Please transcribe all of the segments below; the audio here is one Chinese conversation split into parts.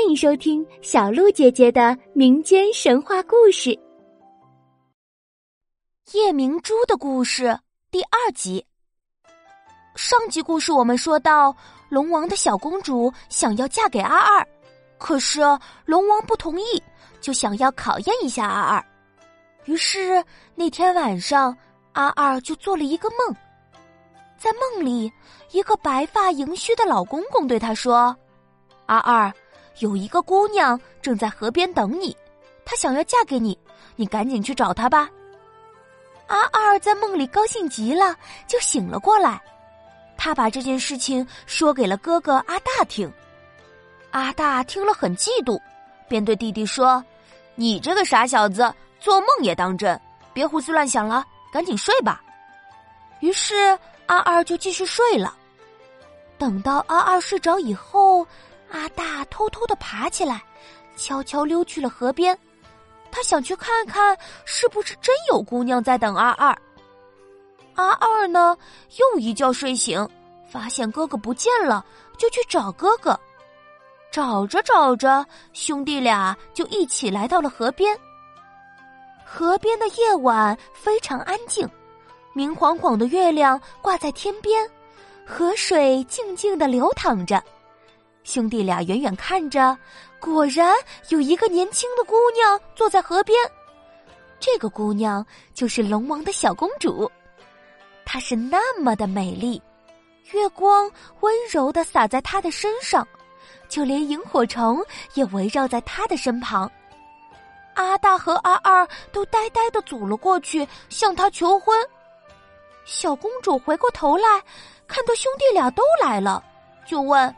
欢迎收听小鹿姐姐的民间神话故事《夜明珠的故事》第二集。上集故事我们说到，龙王的小公主想要嫁给阿二，可是龙王不同意，就想要考验一下阿二。于是那天晚上，阿二就做了一个梦，在梦里，一个白发盈须的老公公对他说：“阿二。”有一个姑娘正在河边等你，她想要嫁给你，你赶紧去找她吧。阿二在梦里高兴极了，就醒了过来。他把这件事情说给了哥哥阿大听。阿大听了很嫉妒，便对弟弟说：“你这个傻小子，做梦也当真，别胡思乱想了，赶紧睡吧。”于是阿二就继续睡了。等到阿二睡着以后。阿大偷偷的爬起来，悄悄溜去了河边。他想去看看是不是真有姑娘在等阿二。阿二呢，又一觉睡醒，发现哥哥不见了，就去找哥哥。找着找着，兄弟俩就一起来到了河边。河边的夜晚非常安静，明晃晃的月亮挂在天边，河水静静的流淌着。兄弟俩远远看着，果然有一个年轻的姑娘坐在河边。这个姑娘就是龙王的小公主，她是那么的美丽，月光温柔的洒在她的身上，就连萤火虫也围绕在她的身旁。阿大和阿二都呆呆的走了过去，向她求婚。小公主回过头来，看到兄弟俩都来了，就问。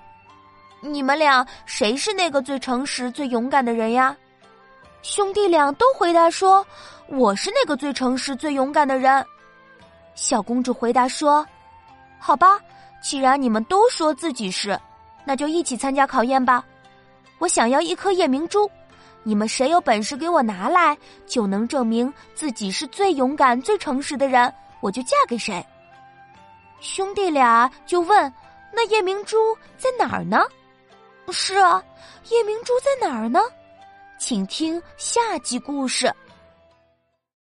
你们俩谁是那个最诚实、最勇敢的人呀？兄弟俩都回答说：“我是那个最诚实、最勇敢的人。”小公主回答说：“好吧，既然你们都说自己是，那就一起参加考验吧。我想要一颗夜明珠，你们谁有本事给我拿来，就能证明自己是最勇敢、最诚实的人，我就嫁给谁。”兄弟俩就问：“那夜明珠在哪儿呢？”是啊，夜明珠在哪儿呢？请听下集故事。